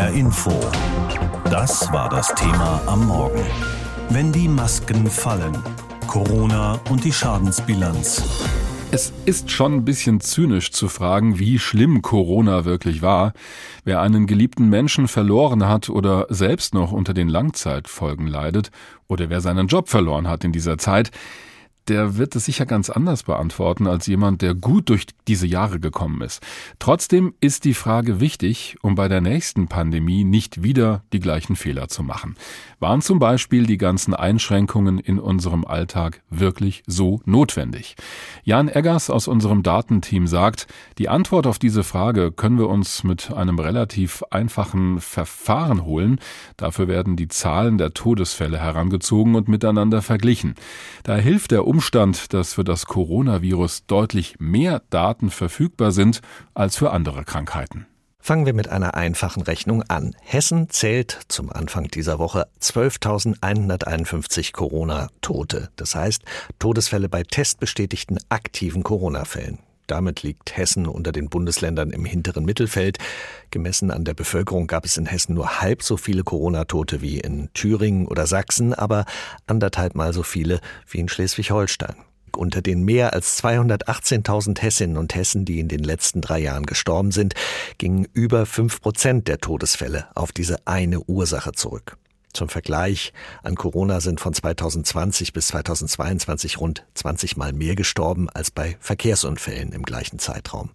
HR Info. Das war das Thema am Morgen. Wenn die Masken fallen. Corona und die Schadensbilanz. Es ist schon ein bisschen zynisch zu fragen, wie schlimm Corona wirklich war. Wer einen geliebten Menschen verloren hat oder selbst noch unter den Langzeitfolgen leidet oder wer seinen Job verloren hat in dieser Zeit, der wird es sicher ganz anders beantworten als jemand, der gut durch diese Jahre gekommen ist. Trotzdem ist die Frage wichtig, um bei der nächsten Pandemie nicht wieder die gleichen Fehler zu machen. Waren zum Beispiel die ganzen Einschränkungen in unserem Alltag wirklich so notwendig? Jan Eggers aus unserem Datenteam sagt, die Antwort auf diese Frage können wir uns mit einem relativ einfachen Verfahren holen. Dafür werden die Zahlen der Todesfälle herangezogen und miteinander verglichen. Da hilft der Umstand, dass für das Coronavirus deutlich mehr Daten verfügbar sind als für andere Krankheiten. Fangen wir mit einer einfachen Rechnung an. Hessen zählt zum Anfang dieser Woche 12.151 Corona-Tote. Das heißt, Todesfälle bei testbestätigten aktiven Corona-Fällen. Damit liegt Hessen unter den Bundesländern im hinteren Mittelfeld. Gemessen an der Bevölkerung gab es in Hessen nur halb so viele Corona-Tote wie in Thüringen oder Sachsen, aber anderthalb Mal so viele wie in Schleswig-Holstein. Unter den mehr als 218.000 Hessinnen und Hessen, die in den letzten drei Jahren gestorben sind, gingen über fünf Prozent der Todesfälle auf diese eine Ursache zurück. Zum Vergleich, an Corona sind von 2020 bis 2022 rund 20 Mal mehr gestorben als bei Verkehrsunfällen im gleichen Zeitraum.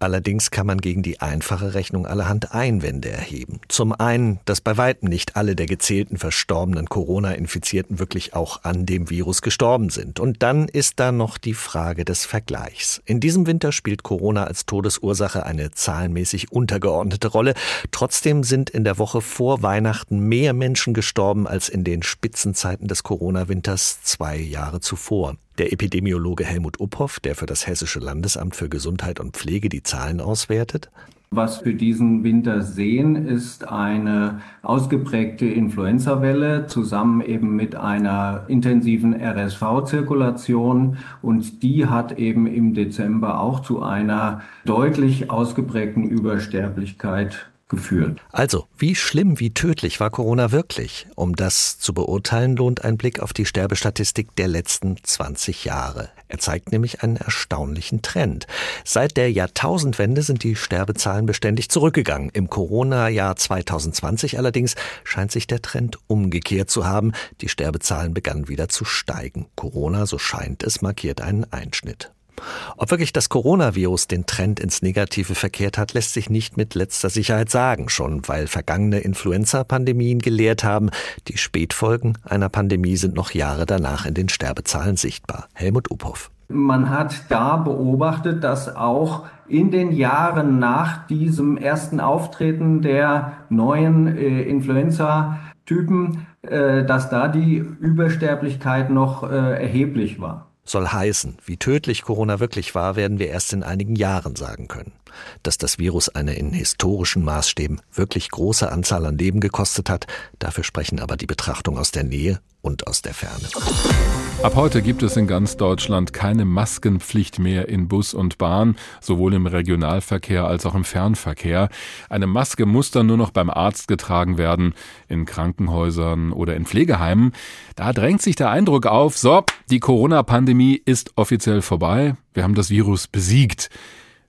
Allerdings kann man gegen die einfache Rechnung allerhand Einwände erheben. Zum einen, dass bei weitem nicht alle der gezählten verstorbenen Corona-Infizierten wirklich auch an dem Virus gestorben sind. Und dann ist da noch die Frage des Vergleichs. In diesem Winter spielt Corona als Todesursache eine zahlenmäßig untergeordnete Rolle. Trotzdem sind in der Woche vor Weihnachten mehr Menschen gestorben als in den Spitzenzeiten des Corona-Winters zwei Jahre zuvor. Der Epidemiologe Helmut Uphoff, der für das Hessische Landesamt für Gesundheit und Pflege die Zahlen auswertet. Was wir diesen Winter sehen, ist eine ausgeprägte Influenza-Welle zusammen eben mit einer intensiven RSV-Zirkulation und die hat eben im Dezember auch zu einer deutlich ausgeprägten Übersterblichkeit geführt. Also, wie schlimm, wie tödlich war Corona wirklich? Um das zu beurteilen, lohnt ein Blick auf die Sterbestatistik der letzten 20 Jahre. Er zeigt nämlich einen erstaunlichen Trend. Seit der Jahrtausendwende sind die Sterbezahlen beständig zurückgegangen. Im Corona-Jahr 2020 allerdings scheint sich der Trend umgekehrt zu haben. Die Sterbezahlen begannen wieder zu steigen. Corona, so scheint es, markiert einen Einschnitt. Ob wirklich das Coronavirus den Trend ins Negative verkehrt hat, lässt sich nicht mit letzter Sicherheit sagen, schon weil vergangene Influenza-Pandemien gelehrt haben, die Spätfolgen einer Pandemie sind noch Jahre danach in den Sterbezahlen sichtbar. Helmut Uphoff. Man hat da beobachtet, dass auch in den Jahren nach diesem ersten Auftreten der neuen äh, Influenza-Typen, äh, dass da die Übersterblichkeit noch äh, erheblich war soll heißen, wie tödlich Corona wirklich war, werden wir erst in einigen Jahren sagen können. Dass das Virus eine in historischen Maßstäben wirklich große Anzahl an Leben gekostet hat, dafür sprechen aber die Betrachtung aus der Nähe und aus der Ferne. Ab heute gibt es in ganz Deutschland keine Maskenpflicht mehr in Bus und Bahn, sowohl im Regionalverkehr als auch im Fernverkehr. Eine Maske muss dann nur noch beim Arzt getragen werden, in Krankenhäusern oder in Pflegeheimen. Da drängt sich der Eindruck auf, so, die Corona-Pandemie ist offiziell vorbei, wir haben das Virus besiegt.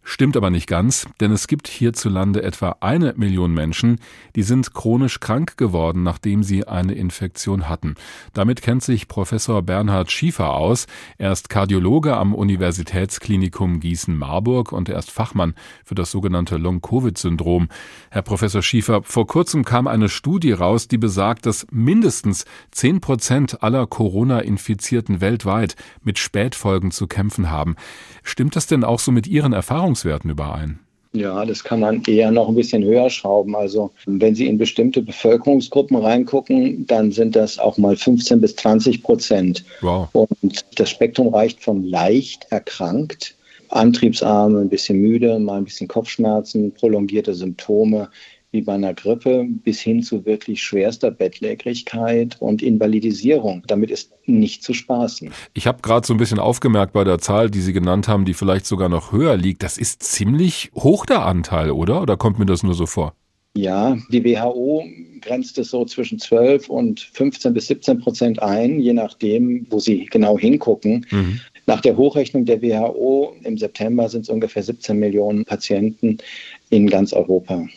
Stimmt aber nicht ganz, denn es gibt hierzulande etwa eine Million Menschen, die sind chronisch krank geworden, nachdem sie eine Infektion hatten. Damit kennt sich Professor Bernhard Schiefer aus. Er ist Kardiologe am Universitätsklinikum Gießen-Marburg und er ist Fachmann für das sogenannte Long-Covid-Syndrom. Herr Professor Schiefer, vor kurzem kam eine Studie raus, die besagt, dass mindestens zehn Prozent aller Corona-Infizierten weltweit mit Spätfolgen zu kämpfen haben. Stimmt das denn auch so mit Ihren Erfahrungswerten überein? Ja, das kann man eher noch ein bisschen höher schrauben. Also wenn Sie in bestimmte Bevölkerungsgruppen reingucken, dann sind das auch mal 15 bis 20 Prozent. Wow. Und das Spektrum reicht von leicht erkrankt, antriebsarm, ein bisschen müde, mal ein bisschen Kopfschmerzen, prolongierte Symptome, wie bei einer Grippe bis hin zu wirklich schwerster Bettlägerigkeit und Invalidisierung. Damit ist nicht zu spaßen. Ich habe gerade so ein bisschen aufgemerkt bei der Zahl, die Sie genannt haben, die vielleicht sogar noch höher liegt. Das ist ziemlich hoch der Anteil, oder? Oder kommt mir das nur so vor? Ja, die WHO grenzt es so zwischen 12 und 15 bis 17 Prozent ein, je nachdem, wo sie genau hingucken. Mhm. Nach der Hochrechnung der WHO im September sind es ungefähr 17 Millionen Patienten in ganz Europa.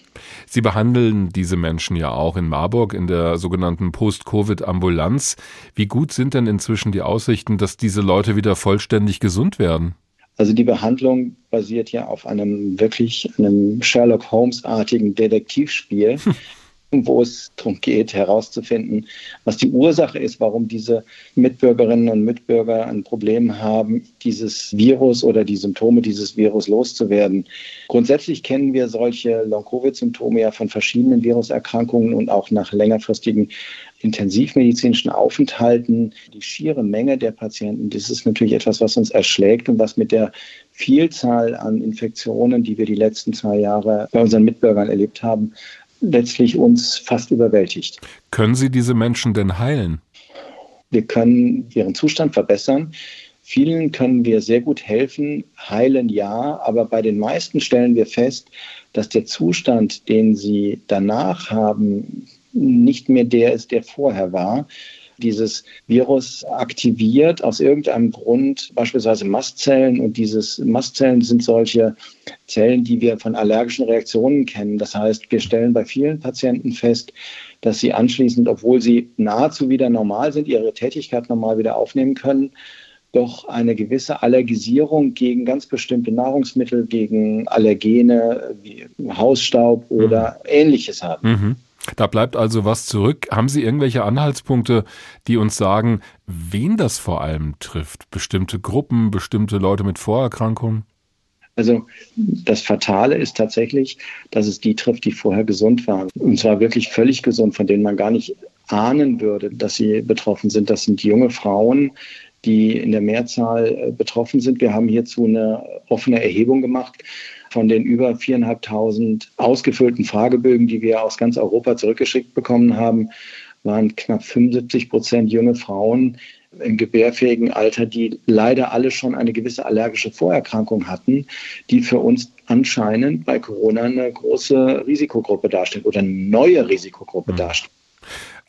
Sie behandeln diese Menschen ja auch in Marburg in der sogenannten Post-Covid-Ambulanz. Wie gut sind denn inzwischen die Aussichten, dass diese Leute wieder vollständig gesund werden? Also die Behandlung basiert ja auf einem wirklich einem Sherlock Holmes-artigen Detektivspiel. wo es darum geht, herauszufinden, was die Ursache ist, warum diese Mitbürgerinnen und Mitbürger ein Problem haben, dieses Virus oder die Symptome dieses Virus loszuwerden. Grundsätzlich kennen wir solche Long-Covid-Symptome ja von verschiedenen Viruserkrankungen und auch nach längerfristigen intensivmedizinischen Aufenthalten. Die schiere Menge der Patienten, das ist natürlich etwas, was uns erschlägt und was mit der Vielzahl an Infektionen, die wir die letzten zwei Jahre bei unseren Mitbürgern erlebt haben, letztlich uns fast überwältigt. Können Sie diese Menschen denn heilen? Wir können ihren Zustand verbessern. Vielen können wir sehr gut helfen, heilen ja, aber bei den meisten stellen wir fest, dass der Zustand, den sie danach haben, nicht mehr der ist, der vorher war dieses Virus aktiviert aus irgendeinem Grund beispielsweise Mastzellen und dieses Mastzellen sind solche Zellen, die wir von allergischen Reaktionen kennen. Das heißt, wir stellen bei vielen Patienten fest, dass sie anschließend, obwohl sie nahezu wieder normal sind, ihre Tätigkeit normal wieder aufnehmen können, doch eine gewisse Allergisierung gegen ganz bestimmte Nahrungsmittel, gegen Allergene wie Hausstaub oder mhm. ähnliches haben. Mhm. Da bleibt also was zurück. Haben Sie irgendwelche Anhaltspunkte, die uns sagen, wen das vor allem trifft? Bestimmte Gruppen, bestimmte Leute mit Vorerkrankungen? Also das Fatale ist tatsächlich, dass es die trifft, die vorher gesund waren. Und zwar wirklich völlig gesund, von denen man gar nicht ahnen würde, dass sie betroffen sind. Das sind junge Frauen, die in der Mehrzahl äh, betroffen sind. Wir haben hierzu eine offene Erhebung gemacht von den über viereinhalbtausend ausgefüllten Fragebögen, die wir aus ganz Europa zurückgeschickt bekommen haben, waren knapp 75 Prozent junge Frauen im gebärfähigen Alter, die leider alle schon eine gewisse allergische Vorerkrankung hatten, die für uns anscheinend bei Corona eine große Risikogruppe darstellt oder eine neue Risikogruppe mhm. darstellt.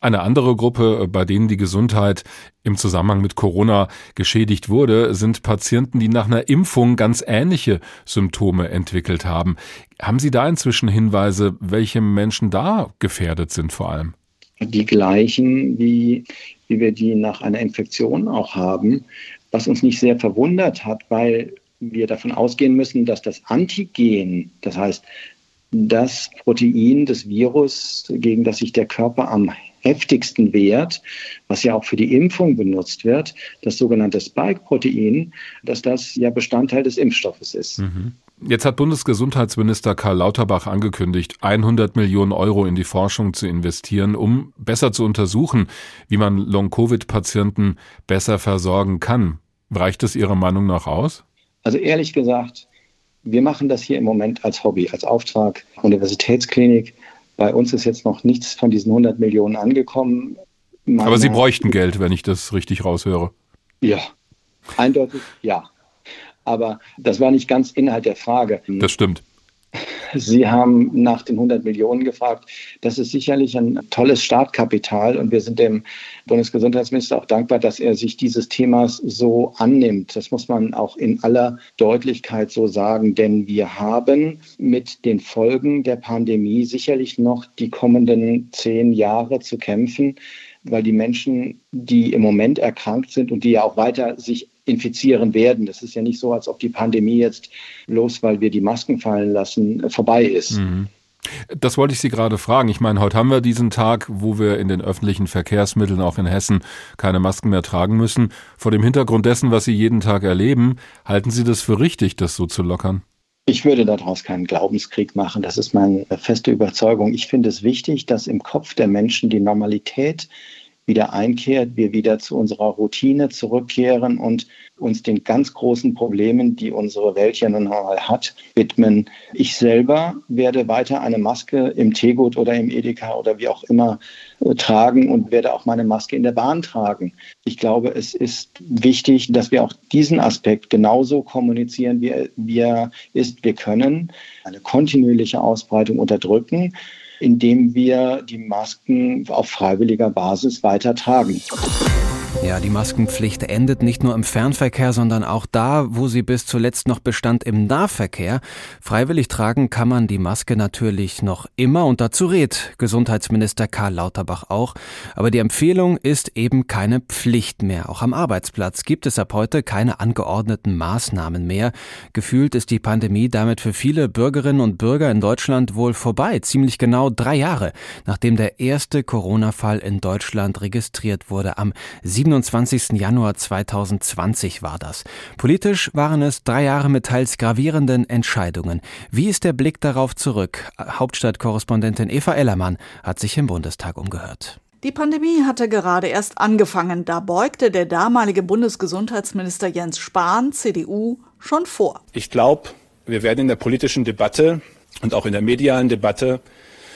Eine andere Gruppe, äh, bei denen die Gesundheit im Zusammenhang mit Corona geschädigt wurde, sind Patienten, die nach einer Impfung ganz ähnliche Symptome entwickelt haben. Haben Sie da inzwischen Hinweise, welche Menschen da gefährdet sind vor allem? Die gleichen, wie, wie wir die nach einer Infektion auch haben, was uns nicht sehr verwundert hat, weil wir davon ausgehen müssen, dass das Antigen, das heißt das Protein des Virus, gegen das sich der Körper am heftigsten Wert, was ja auch für die Impfung benutzt wird, das sogenannte Spike-Protein, dass das ja Bestandteil des Impfstoffes ist. Mhm. Jetzt hat Bundesgesundheitsminister Karl Lauterbach angekündigt, 100 Millionen Euro in die Forschung zu investieren, um besser zu untersuchen, wie man Long-Covid-Patienten besser versorgen kann. Reicht es Ihrer Meinung nach aus? Also ehrlich gesagt, wir machen das hier im Moment als Hobby, als Auftrag Universitätsklinik. Bei uns ist jetzt noch nichts von diesen 100 Millionen angekommen. Meine Aber Sie bräuchten Geld, wenn ich das richtig raushöre. Ja, eindeutig ja. Aber das war nicht ganz Inhalt der Frage. Das stimmt. Sie haben nach den 100 Millionen gefragt. Das ist sicherlich ein tolles Startkapital und wir sind dem Bundesgesundheitsminister auch dankbar, dass er sich dieses Themas so annimmt. Das muss man auch in aller Deutlichkeit so sagen, denn wir haben mit den Folgen der Pandemie sicherlich noch die kommenden zehn Jahre zu kämpfen weil die Menschen, die im Moment erkrankt sind und die ja auch weiter sich infizieren werden. Das ist ja nicht so, als ob die Pandemie jetzt bloß, weil wir die Masken fallen lassen, vorbei ist. Mhm. Das wollte ich Sie gerade fragen. Ich meine, heute haben wir diesen Tag, wo wir in den öffentlichen Verkehrsmitteln auch in Hessen keine Masken mehr tragen müssen. Vor dem Hintergrund dessen, was Sie jeden Tag erleben, halten Sie das für richtig, das so zu lockern? Ich würde daraus keinen Glaubenskrieg machen. Das ist meine feste Überzeugung. Ich finde es wichtig, dass im Kopf der Menschen die Normalität wieder einkehrt, wir wieder zu unserer Routine zurückkehren und uns den ganz großen Problemen, die unsere Welt ja nun einmal hat, widmen. Ich selber werde weiter eine Maske im Teegut oder im Edeka oder wie auch immer äh, tragen und werde auch meine Maske in der Bahn tragen. Ich glaube, es ist wichtig, dass wir auch diesen Aspekt genauso kommunizieren, wie er ist. Wir können eine kontinuierliche Ausbreitung unterdrücken indem wir die Masken auf freiwilliger Basis weiter tragen. Ja, die Maskenpflicht endet nicht nur im Fernverkehr, sondern auch da, wo sie bis zuletzt noch bestand im Nahverkehr. Freiwillig tragen kann man die Maske natürlich noch immer und dazu rät Gesundheitsminister Karl Lauterbach auch. Aber die Empfehlung ist eben keine Pflicht mehr. Auch am Arbeitsplatz gibt es ab heute keine angeordneten Maßnahmen mehr. Gefühlt ist die Pandemie damit für viele Bürgerinnen und Bürger in Deutschland wohl vorbei. Ziemlich genau drei Jahre, nachdem der erste Corona-Fall in Deutschland registriert wurde am 27. Januar 2020 war das. Politisch waren es drei Jahre mit teils gravierenden Entscheidungen. Wie ist der Blick darauf zurück? Hauptstadtkorrespondentin Eva Ellermann hat sich im Bundestag umgehört. Die Pandemie hatte gerade erst angefangen. Da beugte der damalige Bundesgesundheitsminister Jens Spahn, CDU, schon vor. Ich glaube, wir werden in der politischen Debatte und auch in der medialen Debatte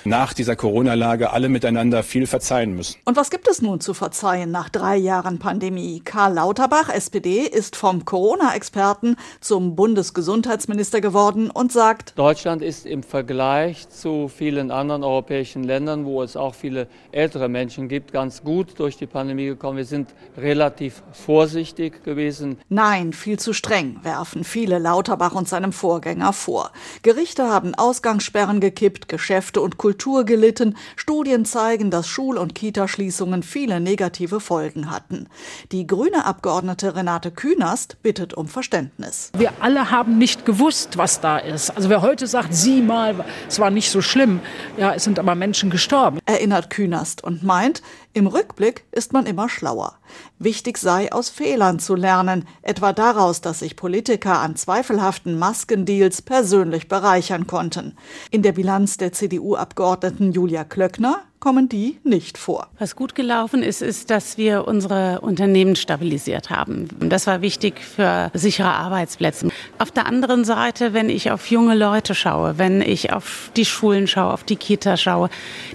nach dieser Corona-Lage alle miteinander viel verzeihen müssen. Und was gibt es nun zu verzeihen nach drei Jahren Pandemie? Karl Lauterbach, SPD, ist vom Corona-Experten zum Bundesgesundheitsminister geworden und sagt, Deutschland ist im Vergleich zu vielen anderen europäischen Ländern, wo es auch viele ältere Menschen gibt, ganz gut durch die Pandemie gekommen. Wir sind relativ vorsichtig gewesen. Nein, viel zu streng, werfen viele Lauterbach und seinem Vorgänger vor. Gerichte haben Ausgangssperren gekippt, Geschäfte und Kultur Kultur gelitten. Studien zeigen, dass Schul- und Kitaschließungen viele negative Folgen hatten. Die grüne Abgeordnete Renate Künast bittet um Verständnis. Wir alle haben nicht gewusst, was da ist. Also wer heute sagt, sieh mal, es war nicht so schlimm, ja, es sind aber Menschen gestorben. Erinnert Künast und meint, im Rückblick ist man immer schlauer. Wichtig sei, aus Fehlern zu lernen, etwa daraus, dass sich Politiker an zweifelhaften Maskendeals persönlich bereichern konnten. In der Bilanz der CDU-Abgeordneten Julia Klöckner kommen die nicht vor. Was gut gelaufen ist, ist, dass wir unsere Unternehmen stabilisiert haben. Das war wichtig für sichere Arbeitsplätze. Auf der anderen Seite, wenn ich auf junge Leute schaue, wenn ich auf die Schulen schaue, auf die Kita schaue,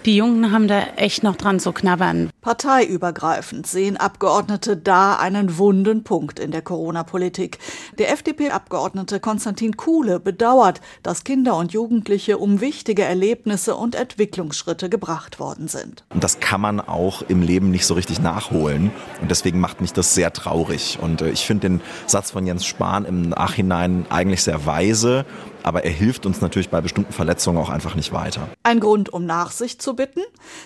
die Jungen haben da echt noch dran zu knabbern. Parteiübergreifend sehen Abgeordnete da einen wunden Punkt in der Corona-Politik. Der FDP-Abgeordnete Konstantin Kuhle bedauert, dass Kinder und Jugendliche um wichtige Erlebnisse und Entwicklungsschritte gebracht worden worden sind. Und das kann man auch im Leben nicht so richtig nachholen. Und deswegen macht mich das sehr traurig. Und äh, ich finde den Satz von Jens Spahn im Nachhinein eigentlich sehr weise aber er hilft uns natürlich bei bestimmten Verletzungen auch einfach nicht weiter. Ein Grund, um Nachsicht zu bitten?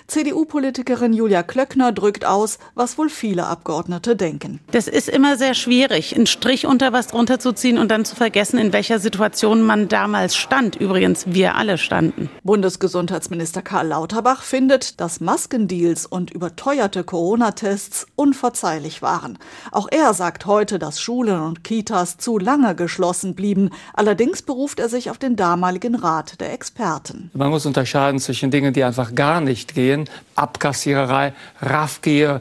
CDU-Politikerin Julia Klöckner drückt aus, was wohl viele Abgeordnete denken. Das ist immer sehr schwierig, einen Strich unter was drunter zu ziehen und dann zu vergessen, in welcher Situation man damals stand. Übrigens, wir alle standen. Bundesgesundheitsminister Karl Lauterbach findet, dass Maskendeals und überteuerte Corona-Tests unverzeihlich waren. Auch er sagt heute, dass Schulen und Kitas zu lange geschlossen blieben. Allerdings beruft er er sich auf den damaligen Rat der Experten. Man muss unterscheiden zwischen Dingen, die einfach gar nicht gehen, Abkassiererei, Raffgier,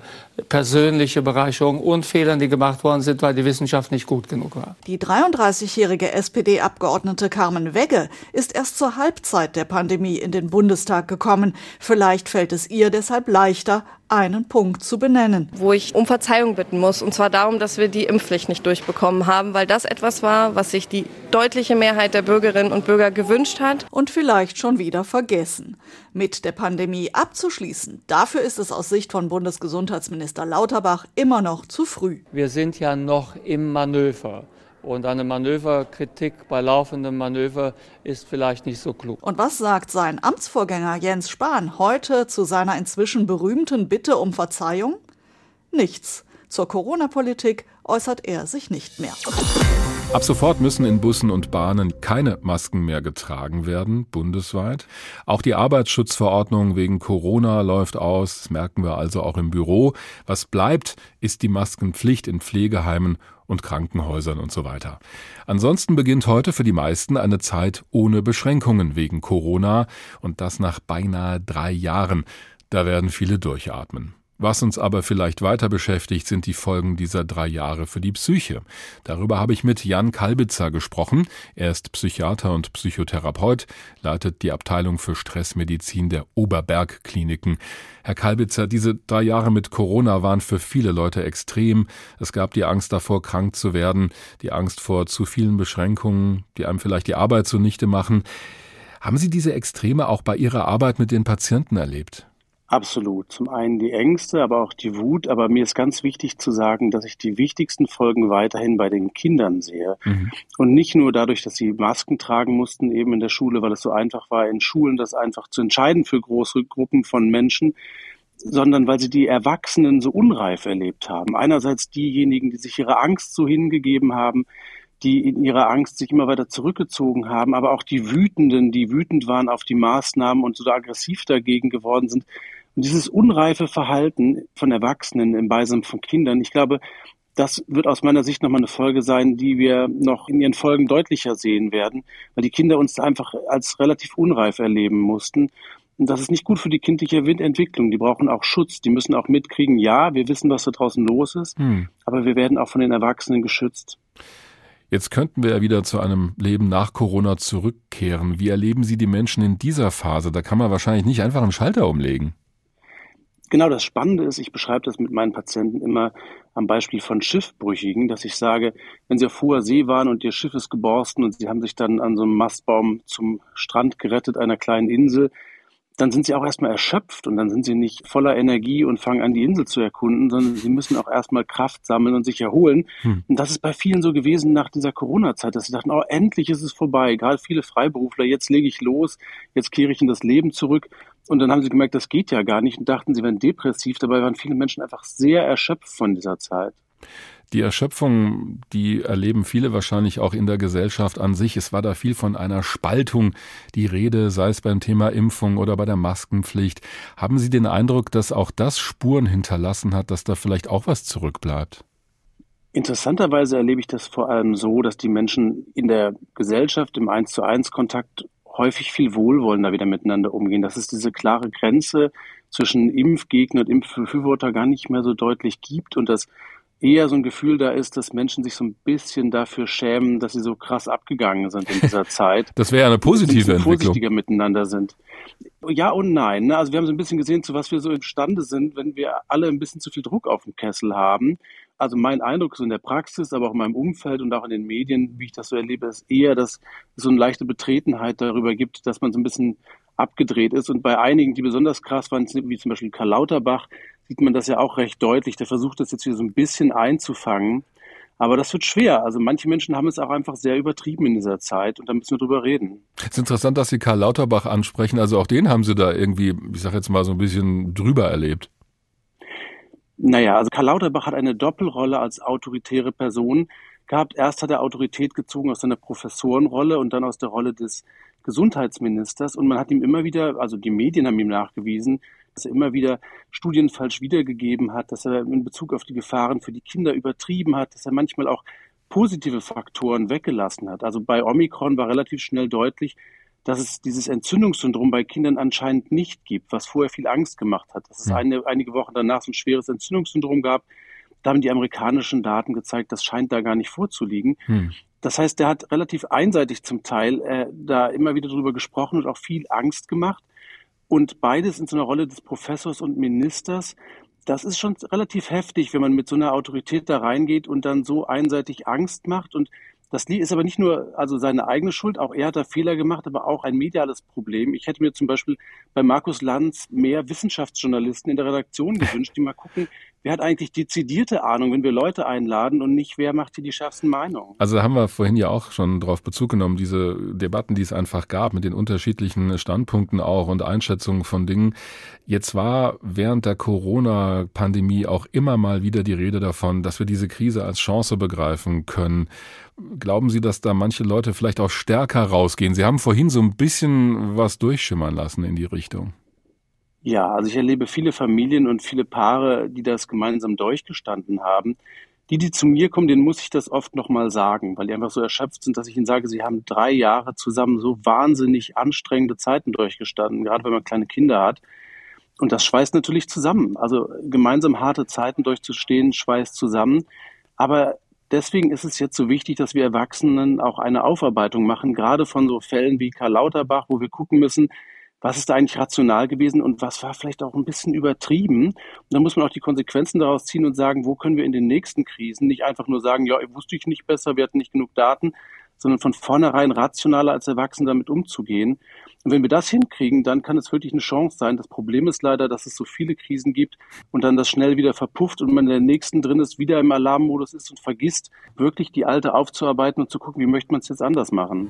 persönliche Bereicherung und Fehlern, die gemacht worden sind, weil die Wissenschaft nicht gut genug war. Die 33-jährige SPD-Abgeordnete Carmen Wegge ist erst zur Halbzeit der Pandemie in den Bundestag gekommen. Vielleicht fällt es ihr deshalb leichter, einen Punkt zu benennen. Wo ich um Verzeihung bitten muss, und zwar darum, dass wir die Impfpflicht nicht durchbekommen haben, weil das etwas war, was sich die deutliche Mehrheit der Bürgerinnen und Bürger gewünscht hat. Und vielleicht schon wieder vergessen. Mit der Pandemie abzuschließen, dafür ist es aus Sicht von Bundesgesundheitsminister Lauterbach immer noch zu früh. Wir sind ja noch im Manöver. Und eine Manöverkritik bei laufendem Manöver ist vielleicht nicht so klug. Und was sagt sein Amtsvorgänger Jens Spahn heute zu seiner inzwischen berühmten Bitte um Verzeihung? Nichts. Zur Corona-Politik äußert er sich nicht mehr. Ab sofort müssen in Bussen und Bahnen keine Masken mehr getragen werden, bundesweit. Auch die Arbeitsschutzverordnung wegen Corona läuft aus, das merken wir also auch im Büro. Was bleibt, ist die Maskenpflicht in Pflegeheimen und Krankenhäusern und so weiter. Ansonsten beginnt heute für die meisten eine Zeit ohne Beschränkungen wegen Corona und das nach beinahe drei Jahren. Da werden viele durchatmen. Was uns aber vielleicht weiter beschäftigt, sind die Folgen dieser drei Jahre für die Psyche. Darüber habe ich mit Jan Kalbitzer gesprochen. Er ist Psychiater und Psychotherapeut, leitet die Abteilung für Stressmedizin der Oberberg Kliniken. Herr Kalbitzer, diese drei Jahre mit Corona waren für viele Leute extrem. Es gab die Angst davor, krank zu werden, die Angst vor zu vielen Beschränkungen, die einem vielleicht die Arbeit zunichte machen. Haben Sie diese Extreme auch bei Ihrer Arbeit mit den Patienten erlebt? Absolut. Zum einen die Ängste, aber auch die Wut. Aber mir ist ganz wichtig zu sagen, dass ich die wichtigsten Folgen weiterhin bei den Kindern sehe. Mhm. Und nicht nur dadurch, dass sie Masken tragen mussten, eben in der Schule, weil es so einfach war, in Schulen das einfach zu entscheiden für große Gruppen von Menschen, sondern weil sie die Erwachsenen so unreif erlebt haben. Einerseits diejenigen, die sich ihre Angst so hingegeben haben, die in ihrer Angst sich immer weiter zurückgezogen haben, aber auch die Wütenden, die wütend waren auf die Maßnahmen und so aggressiv dagegen geworden sind. Und dieses unreife Verhalten von Erwachsenen im Beisein von Kindern, ich glaube, das wird aus meiner Sicht nochmal eine Folge sein, die wir noch in ihren Folgen deutlicher sehen werden, weil die Kinder uns einfach als relativ unreif erleben mussten. Und das ist nicht gut für die kindliche Entwicklung. Die brauchen auch Schutz. Die müssen auch mitkriegen, ja, wir wissen, was da draußen los ist, hm. aber wir werden auch von den Erwachsenen geschützt. Jetzt könnten wir ja wieder zu einem Leben nach Corona zurückkehren. Wie erleben Sie die Menschen in dieser Phase? Da kann man wahrscheinlich nicht einfach einen Schalter umlegen. Genau das Spannende ist, ich beschreibe das mit meinen Patienten immer am Beispiel von Schiffbrüchigen, dass ich sage, wenn sie auf hoher See waren und ihr Schiff ist geborsten und sie haben sich dann an so einem Mastbaum zum Strand gerettet einer kleinen Insel, dann sind sie auch erstmal erschöpft und dann sind sie nicht voller Energie und fangen an, die Insel zu erkunden, sondern sie müssen auch erstmal Kraft sammeln und sich erholen. Hm. Und das ist bei vielen so gewesen nach dieser Corona-Zeit, dass sie dachten, oh, endlich ist es vorbei. Gerade viele Freiberufler, jetzt lege ich los, jetzt kehre ich in das Leben zurück. Und dann haben sie gemerkt, das geht ja gar nicht und dachten, sie wären depressiv. Dabei waren viele Menschen einfach sehr erschöpft von dieser Zeit. Die Erschöpfung, die erleben viele wahrscheinlich auch in der Gesellschaft an sich. Es war da viel von einer Spaltung die Rede, sei es beim Thema Impfung oder bei der Maskenpflicht. Haben Sie den Eindruck, dass auch das Spuren hinterlassen hat, dass da vielleicht auch was zurückbleibt? Interessanterweise erlebe ich das vor allem so, dass die Menschen in der Gesellschaft im Eins zu eins Kontakt häufig viel wohlwollender wieder miteinander umgehen. Dass es diese klare Grenze zwischen Impfgegner und Impfbefürworter gar nicht mehr so deutlich gibt und dass eher so ein Gefühl da ist, dass Menschen sich so ein bisschen dafür schämen, dass sie so krass abgegangen sind in dieser Zeit. Das wäre eine positive Entwicklung. vorsichtiger miteinander sind. Ja und nein. Ne? Also wir haben so ein bisschen gesehen, zu was wir so imstande sind, wenn wir alle ein bisschen zu viel Druck auf dem Kessel haben. Also mein Eindruck so in der Praxis, aber auch in meinem Umfeld und auch in den Medien, wie ich das so erlebe, ist eher, dass es so eine leichte Betretenheit darüber gibt, dass man so ein bisschen abgedreht ist. Und bei einigen, die besonders krass waren, wie zum Beispiel Karl Lauterbach, sieht man das ja auch recht deutlich. Der versucht das jetzt wieder so ein bisschen einzufangen. Aber das wird schwer. Also manche Menschen haben es auch einfach sehr übertrieben in dieser Zeit und da müssen wir drüber reden. Es ist interessant, dass Sie Karl Lauterbach ansprechen. Also auch den haben Sie da irgendwie, ich sage jetzt mal so ein bisschen drüber erlebt. Naja, also Karl Lauterbach hat eine Doppelrolle als autoritäre Person gehabt. Erst hat er Autorität gezogen aus seiner Professorenrolle und dann aus der Rolle des Gesundheitsministers. Und man hat ihm immer wieder, also die Medien haben ihm nachgewiesen, dass er immer wieder Studien falsch wiedergegeben hat, dass er in Bezug auf die Gefahren für die Kinder übertrieben hat, dass er manchmal auch positive Faktoren weggelassen hat. Also bei Omikron war relativ schnell deutlich, dass es dieses Entzündungssyndrom bei Kindern anscheinend nicht gibt, was vorher viel Angst gemacht hat. Dass es eine, einige Wochen danach so ein schweres Entzündungssyndrom gab. Da haben die amerikanischen Daten gezeigt, das scheint da gar nicht vorzuliegen. Hm. Das heißt, der hat relativ einseitig zum Teil äh, da immer wieder drüber gesprochen und auch viel Angst gemacht. Und beides in so einer Rolle des Professors und Ministers, das ist schon relativ heftig, wenn man mit so einer Autorität da reingeht und dann so einseitig Angst macht. Und das ist aber nicht nur also seine eigene Schuld, auch er hat da Fehler gemacht, aber auch ein mediales Problem. Ich hätte mir zum Beispiel bei Markus Lanz mehr Wissenschaftsjournalisten in der Redaktion gewünscht, die mal gucken, wer hat eigentlich dezidierte Ahnung, wenn wir Leute einladen und nicht, wer macht hier die schärfsten Meinungen? Also da haben wir vorhin ja auch schon darauf Bezug genommen, diese Debatten, die es einfach gab, mit den unterschiedlichen Standpunkten auch und Einschätzungen von Dingen. Jetzt war während der Corona-Pandemie auch immer mal wieder die Rede davon, dass wir diese Krise als Chance begreifen können. Glauben Sie, dass da manche Leute vielleicht auch stärker rausgehen? Sie haben vorhin so ein bisschen was durchschimmern lassen in die Richtung. Ja, also ich erlebe viele Familien und viele Paare, die das gemeinsam durchgestanden haben. Die, die zu mir kommen, denen muss ich das oft nochmal sagen, weil die einfach so erschöpft sind, dass ich ihnen sage, sie haben drei Jahre zusammen so wahnsinnig anstrengende Zeiten durchgestanden, gerade wenn man kleine Kinder hat. Und das schweißt natürlich zusammen. Also gemeinsam harte Zeiten durchzustehen, schweißt zusammen. Aber deswegen ist es jetzt so wichtig, dass wir Erwachsenen auch eine Aufarbeitung machen, gerade von so Fällen wie Karl Lauterbach, wo wir gucken müssen, was ist da eigentlich rational gewesen und was war vielleicht auch ein bisschen übertrieben. Und dann muss man auch die Konsequenzen daraus ziehen und sagen, wo können wir in den nächsten Krisen nicht einfach nur sagen, ja, wusste ich nicht besser, wir hatten nicht genug Daten, sondern von vornherein rationaler als Erwachsene damit umzugehen. Und wenn wir das hinkriegen, dann kann es wirklich eine Chance sein. Das Problem ist leider, dass es so viele Krisen gibt und dann das schnell wieder verpufft und man in der nächsten drin ist, wieder im Alarmmodus ist und vergisst, wirklich die alte aufzuarbeiten und zu gucken, wie möchte man es jetzt anders machen.